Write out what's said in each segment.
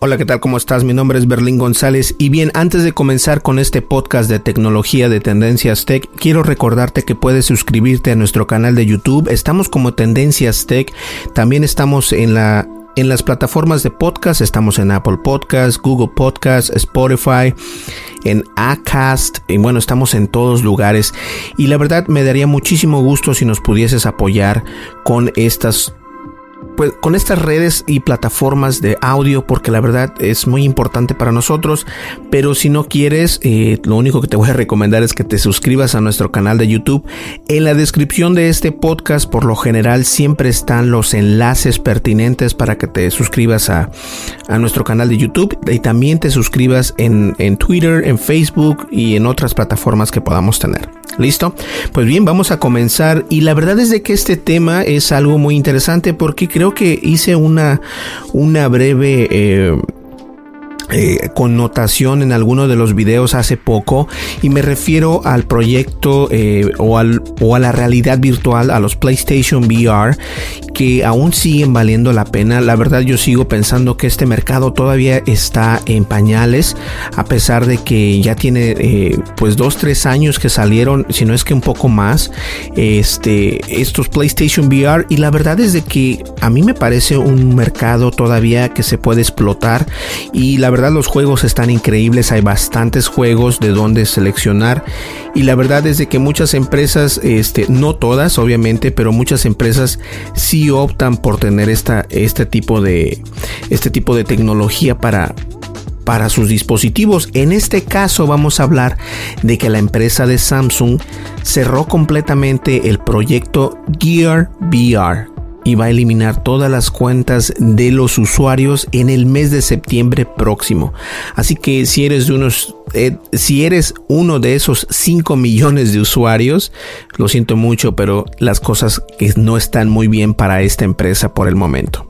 Hola, ¿qué tal? ¿Cómo estás? Mi nombre es Berlín González y bien, antes de comenzar con este podcast de tecnología de Tendencias Tech, quiero recordarte que puedes suscribirte a nuestro canal de YouTube. Estamos como Tendencias Tech, también estamos en la en las plataformas de podcast, estamos en Apple Podcast, Google Podcast, Spotify, en Acast, y bueno, estamos en todos lugares. Y la verdad me daría muchísimo gusto si nos pudieses apoyar con estas pues, con estas redes y plataformas de audio porque la verdad es muy importante para nosotros pero si no quieres eh, lo único que te voy a recomendar es que te suscribas a nuestro canal de YouTube en la descripción de este podcast por lo general siempre están los enlaces pertinentes para que te suscribas a, a nuestro canal de YouTube y también te suscribas en, en Twitter en Facebook y en otras plataformas que podamos tener ¿Listo? Pues bien, vamos a comenzar. Y la verdad es de que este tema es algo muy interesante porque creo que hice una, una breve eh, eh, connotación en alguno de los videos hace poco y me refiero al proyecto eh, o, al, o a la realidad virtual, a los PlayStation VR que aún siguen valiendo la pena. La verdad yo sigo pensando que este mercado todavía está en pañales a pesar de que ya tiene eh, pues dos tres años que salieron, si no es que un poco más, este estos PlayStation VR y la verdad es de que a mí me parece un mercado todavía que se puede explotar y la verdad los juegos están increíbles, hay bastantes juegos de donde seleccionar y la verdad es de que muchas empresas, este, no todas obviamente, pero muchas empresas sí optan por tener esta, este tipo de, este tipo de tecnología para, para sus dispositivos. En este caso vamos a hablar de que la empresa de Samsung cerró completamente el proyecto Gear VR y va a eliminar todas las cuentas de los usuarios en el mes de septiembre próximo. Así que si eres de unos eh, si eres uno de esos 5 millones de usuarios, lo siento mucho, pero las cosas que no están muy bien para esta empresa por el momento.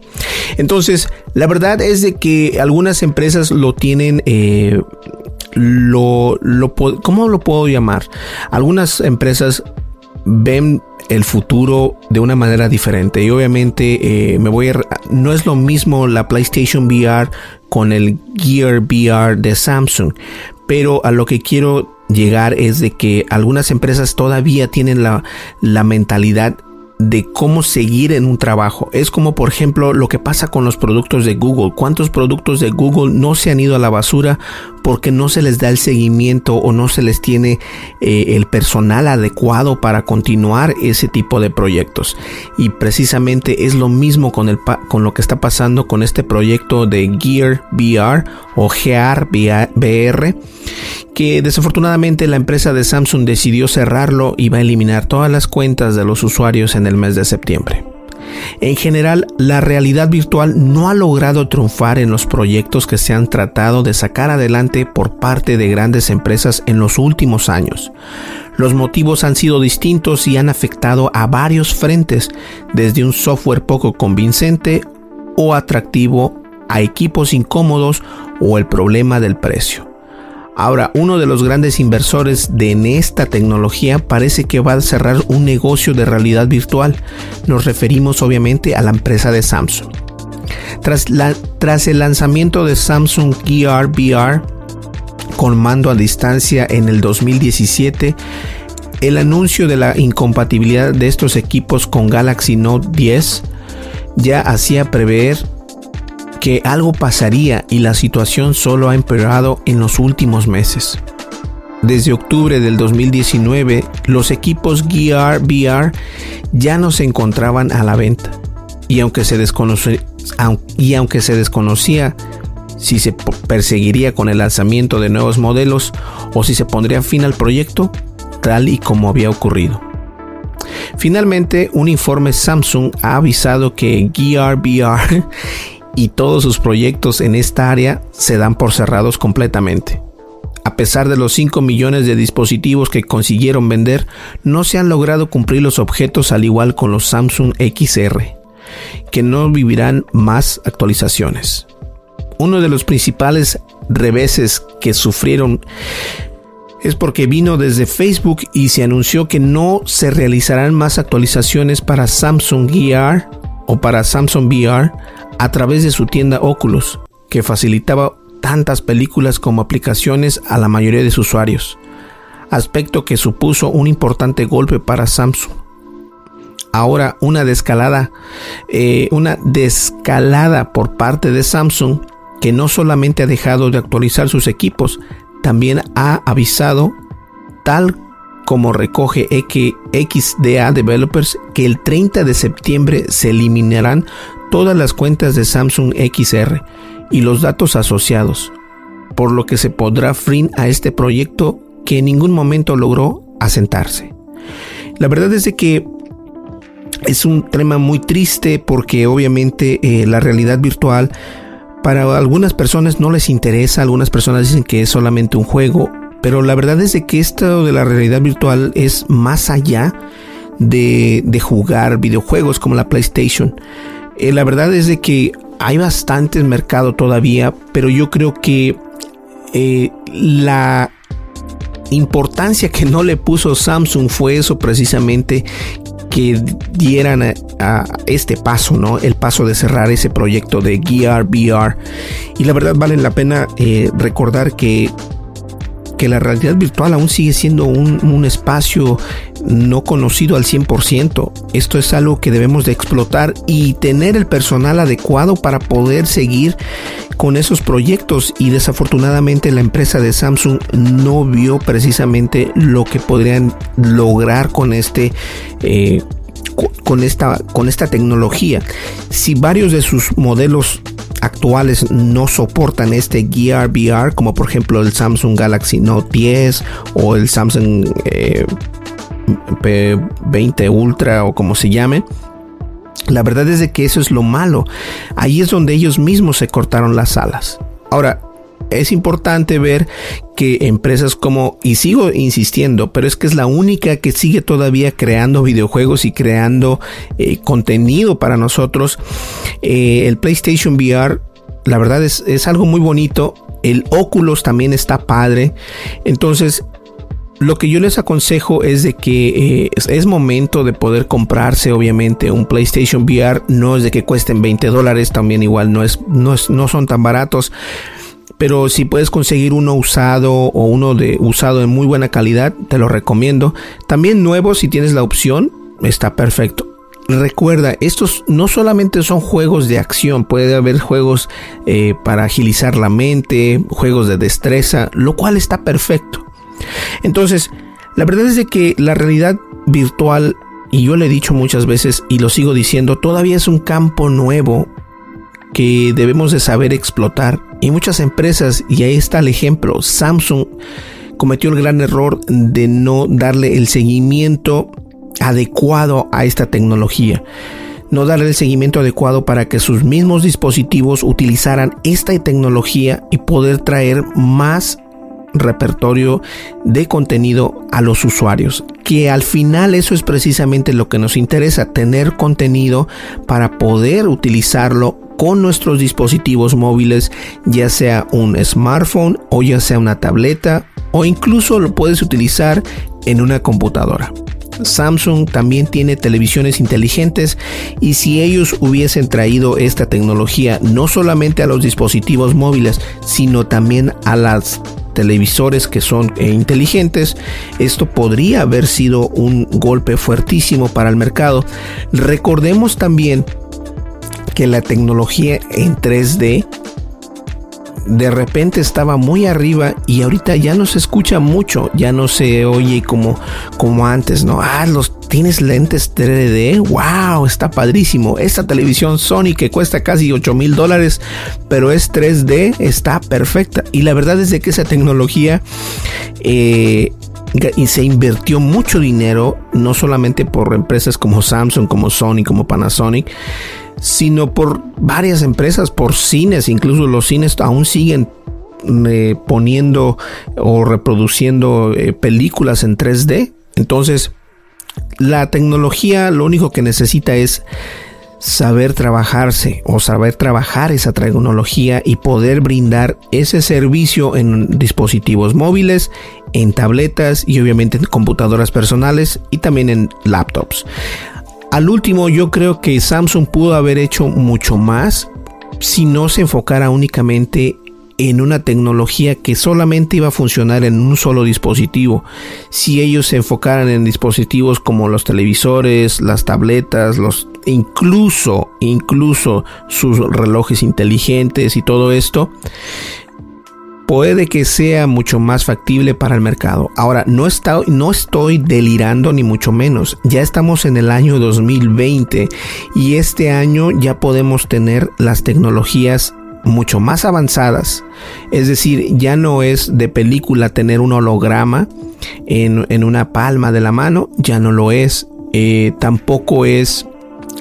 Entonces, la verdad es de que algunas empresas lo tienen eh, lo, ¿cómo lo puedo llamar? Algunas empresas ven el futuro de una manera diferente. Y obviamente eh, me voy a no es lo mismo la PlayStation VR con el Gear VR de Samsung pero a lo que quiero llegar es de que algunas empresas todavía tienen la, la mentalidad de cómo seguir en un trabajo. Es como por ejemplo lo que pasa con los productos de Google. ¿Cuántos productos de Google no se han ido a la basura porque no se les da el seguimiento o no se les tiene eh, el personal adecuado para continuar ese tipo de proyectos? Y precisamente es lo mismo con, el, con lo que está pasando con este proyecto de Gear VR o Gear VR que desafortunadamente la empresa de Samsung decidió cerrarlo y va a eliminar todas las cuentas de los usuarios en el mes de septiembre. En general, la realidad virtual no ha logrado triunfar en los proyectos que se han tratado de sacar adelante por parte de grandes empresas en los últimos años. Los motivos han sido distintos y han afectado a varios frentes, desde un software poco convincente o atractivo a equipos incómodos o el problema del precio. Ahora, uno de los grandes inversores de en esta tecnología parece que va a cerrar un negocio de realidad virtual. Nos referimos obviamente a la empresa de Samsung. Tras, tras el lanzamiento de Samsung Gear VR con mando a distancia en el 2017, el anuncio de la incompatibilidad de estos equipos con Galaxy Note 10 ya hacía prever que algo pasaría y la situación solo ha empeorado en los últimos meses. Desde octubre del 2019, los equipos Gear VR ya no se encontraban a la venta. Y aunque se, desconocía si se perseguiría con el lanzamiento de nuevos modelos o si se pondría fin al proyecto, tal y como había ocurrido. Finalmente, un informe Samsung ha avisado que Gear VR y todos sus proyectos en esta área se dan por cerrados completamente. A pesar de los 5 millones de dispositivos que consiguieron vender, no se han logrado cumplir los objetos al igual con los Samsung XR, que no vivirán más actualizaciones. Uno de los principales reveses que sufrieron es porque vino desde Facebook y se anunció que no se realizarán más actualizaciones para Samsung Gear o para Samsung VR a través de su tienda Oculus, que facilitaba tantas películas como aplicaciones a la mayoría de sus usuarios, aspecto que supuso un importante golpe para Samsung. Ahora una descalada, eh, una descalada por parte de Samsung que no solamente ha dejado de actualizar sus equipos, también ha avisado, tal como recoge XDA Developers, que el 30 de septiembre se eliminarán todas las cuentas de Samsung XR y los datos asociados, por lo que se podrá fin a este proyecto que en ningún momento logró asentarse. La verdad es de que es un tema muy triste porque obviamente eh, la realidad virtual para algunas personas no les interesa, algunas personas dicen que es solamente un juego, pero la verdad es de que esto de la realidad virtual es más allá de, jugar videojuegos como la PlayStation. Eh, la verdad es de que hay bastante mercado todavía, pero yo creo que eh, la importancia que no le puso Samsung fue eso precisamente que dieran a, este paso, ¿no? El paso de cerrar ese proyecto de Gear VR. Y la verdad vale la pena eh, recordar que que la realidad virtual aún sigue siendo un, espacio no conocido al 100%. Esto es algo que debemos de explotar y tener el personal adecuado para poder seguir con esos proyectos y desafortunadamente la empresa de Samsung no vio precisamente lo que podrían lograr con este eh, con esta con esta tecnología si varios de sus modelos actuales no soportan este Gear VR, como por ejemplo el Samsung Galaxy Note 10 o el Samsung eh, P20 Ultra o como se llame. La verdad es de que eso es lo malo. Ahí es donde ellos mismos se cortaron las alas. Ahora, es importante ver que empresas como, y sigo insistiendo, pero es que es la única que sigue todavía creando videojuegos y creando eh, contenido para nosotros. Eh, el PlayStation VR, la verdad es, es algo muy bonito. El Oculus también está padre. Entonces, lo que yo les aconsejo es de que eh, es, momento de poder comprarse obviamente un PlayStation VR. No es de que cuesten 20 dólares, también igual no, es, no, es, no son tan baratos pero si puedes conseguir uno usado o uno de usado en muy buena calidad, te lo recomiendo. También nuevo si tienes la opción, está perfecto. Recuerda, estos no solamente son juegos de acción, puede haber juegos eh, para agilizar la mente, juegos de destreza, lo cual está perfecto. Entonces, la verdad es de que la realidad virtual, y yo le he dicho muchas veces y lo sigo diciendo, todavía es un campo nuevo que debemos de saber explotar. Y muchas empresas, y ahí está el ejemplo, Samsung cometió el gran error de no darle el seguimiento adecuado a esta tecnología. No darle el seguimiento adecuado para que sus mismos dispositivos utilizaran esta tecnología y poder traer más repertorio de contenido a los usuarios. Que al final eso es precisamente lo que nos interesa, tener contenido para poder utilizarlo con nuestros dispositivos móviles, ya sea un smartphone o ya sea una tableta o incluso lo puedes utilizar en una computadora. Samsung también tiene televisiones inteligentes y si ellos hubiesen traído esta tecnología no solamente a los dispositivos móviles, sino también a las televisores que son eh, inteligentes, esto podría haber sido un golpe fuertísimo para el mercado. Recordemos también que la tecnología en 3D de repente estaba muy arriba y ahorita ya no se escucha mucho, ya no se oye como, como antes, ¿no? Ah, los tienes lentes 3D, wow, está padrísimo. Esta televisión Sony que cuesta casi 8 mil dólares, pero es 3D, está perfecta. Y la verdad es de que esa tecnología eh, y se invirtió mucho dinero, no solamente por empresas como Samsung, como Sony, como Panasonic, sino por varias empresas, por cines, incluso los cines aún siguen eh, poniendo o reproduciendo eh, películas en 3D. Entonces, la tecnología lo único que necesita es saber trabajarse o saber trabajar esa tecnología y poder brindar ese servicio en dispositivos móviles, en tabletas y obviamente en computadoras personales y también en laptops. Al último, yo creo que Samsung pudo haber hecho mucho más si no se enfocara únicamente en una tecnología que solamente iba a funcionar en un solo dispositivo. Si ellos se enfocaran en dispositivos como los televisores, las tabletas, los incluso incluso sus relojes inteligentes y todo esto, puede que sea mucho más factible para el mercado. Ahora, no, está, no estoy delirando ni mucho menos. Ya estamos en el año 2020 y este año ya podemos tener las tecnologías mucho más avanzadas. Es decir, ya no es de película tener un holograma en, una palma de la mano, ya no lo es. Eh, tampoco es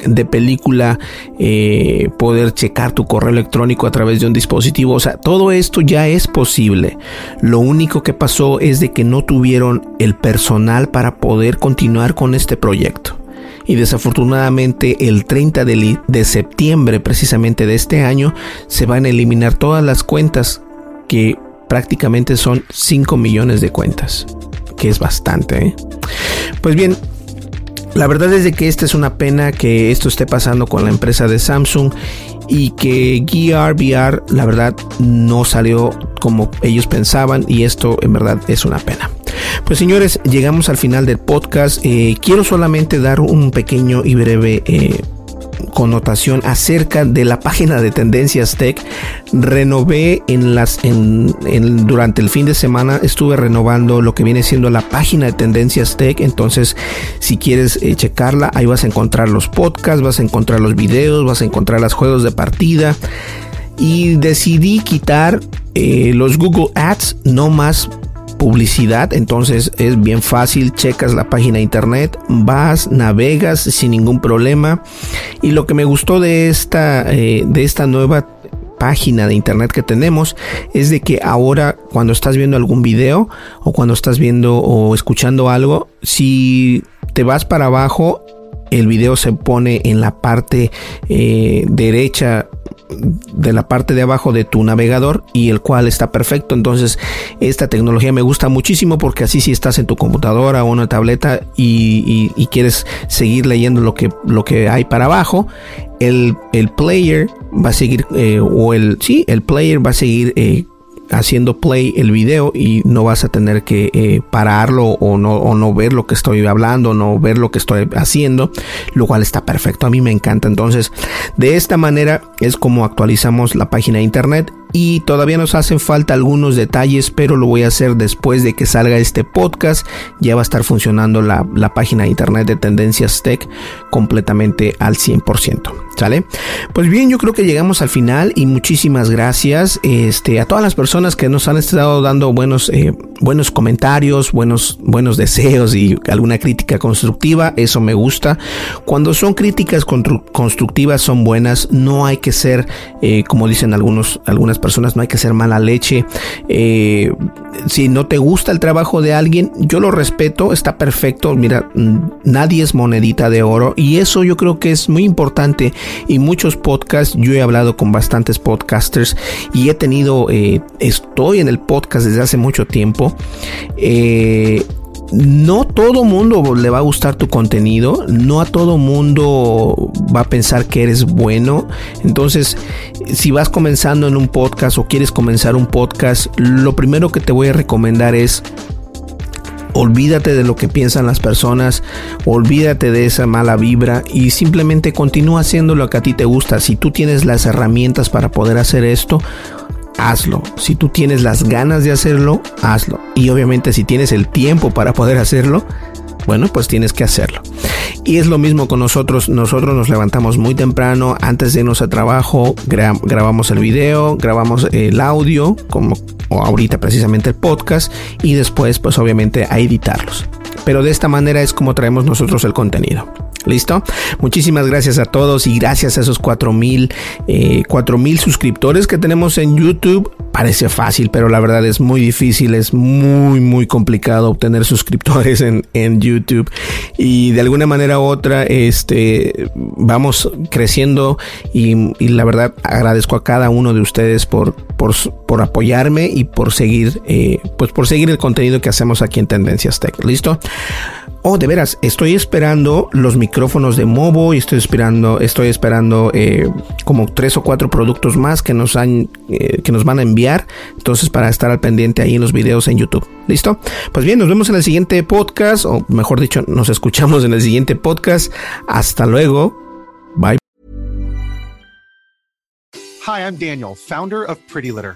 de película, eh, poder checar tu correo electrónico a través de un dispositivo. O sea, todo esto ya es posible. Lo único que pasó es de que no tuvieron el personal para poder continuar con este proyecto. Y desafortunadamente el 30 de, de septiembre precisamente de este año se van a eliminar todas las cuentas que prácticamente son 5 millones de cuentas, que es bastante. ¿eh? Pues bien, la verdad es de que esta es una pena que esto esté pasando con la empresa de Samsung y que Gear VR la verdad no salió como ellos pensaban y esto en verdad es una pena. Pues señores, llegamos al final del podcast. Eh, quiero solamente dar un pequeño y breve eh, connotación acerca de la página de Tendencias Tech. Renové en las en, durante el fin de semana estuve renovando lo que viene siendo la página de Tendencias Tech. Entonces, si quieres eh, checarla, ahí vas a encontrar los podcasts, vas a encontrar los videos, vas a encontrar los juegos de partida. Y decidí quitar eh, los Google Ads, no más publicidad, entonces es bien fácil, checas la página de internet, vas, navegas sin ningún problema. Y lo que me gustó de esta, eh, de esta nueva página de internet que tenemos es de que ahora cuando estás viendo algún video o cuando estás viendo o escuchando algo, si te vas para abajo, el video se pone en la parte eh, derecha de la parte de abajo de tu navegador y el cual está perfecto. Entonces, esta tecnología me gusta muchísimo porque así si estás en tu computadora o una tableta y, quieres seguir leyendo lo que, lo que hay para abajo, el, el player va a seguir, eh, o el, sí, el player va a seguir eh, haciendo play el video y no vas a tener que eh, pararlo o no, o no ver lo que estoy hablando, no ver lo que estoy haciendo, lo cual está perfecto. A mí me encanta. Entonces, de esta manera es como actualizamos la página de internet y todavía nos hacen falta algunos detalles, pero lo voy a hacer después de que salga este podcast. Ya va a estar funcionando la, la página de internet de Tendencias Tech completamente al 100%. Pues bien, yo creo que llegamos al final y muchísimas gracias este, a todas las personas que nos han estado dando buenos, eh, buenos comentarios, buenos, buenos deseos y alguna crítica constructiva. Eso me gusta. Cuando son críticas constructivas son buenas. No hay que ser, eh, como dicen algunos, algunas personas, no hay que ser mala leche. Eh, si no te gusta el trabajo de alguien, yo lo respeto, está perfecto. Mira, nadie es monedita de oro y eso yo creo que es muy importante y muchos podcasts. Yo he hablado con bastantes podcasters y he tenido, eh, estoy en el podcast desde hace mucho tiempo. Eh, no todo mundo le va a gustar tu contenido, no a todo mundo va a pensar que eres bueno. Entonces, si vas comenzando en un podcast o quieres comenzar un podcast, lo primero que te voy a recomendar es olvídate de lo que piensan las personas, olvídate de esa mala vibra y simplemente continúa haciendo lo que a ti te gusta. Si tú tienes las herramientas para poder hacer esto, hazlo. Si tú tienes las ganas de hacerlo, hazlo. Y obviamente si tienes el tiempo para poder hacerlo, bueno, pues tienes que hacerlo. Y es lo mismo con nosotros. Nosotros nos levantamos muy temprano, antes de irnos a trabajo, grabamos el video, grabamos el audio, como ahorita precisamente el podcast, y después pues obviamente a editarlos. Pero de esta manera es como traemos nosotros el contenido. ¿Listo? Muchísimas gracias a todos y gracias a esos 4000 eh, mil suscriptores que tenemos en YouTube. Parece fácil, pero la verdad es muy difícil, es muy, muy complicado obtener suscriptores en, en YouTube. Y de alguna manera u otra, este, vamos creciendo y, la verdad agradezco a cada uno de ustedes por, por, por apoyarme y por seguir, eh, pues por seguir el contenido que hacemos aquí en Tendencias Tech. ¿Listo? Oh, de veras, estoy esperando los micrófonos de Movo y estoy esperando, estoy esperando eh, como tres o cuatro productos más que nos han, eh, que nos van a enviar. Entonces, para estar al pendiente ahí en los videos en YouTube. ¿Listo? Pues bien, nos vemos en el siguiente podcast, o mejor dicho, nos escuchamos en el siguiente podcast. Hasta luego. Bye. Hi, I'm Daniel, founder of Pretty Litter.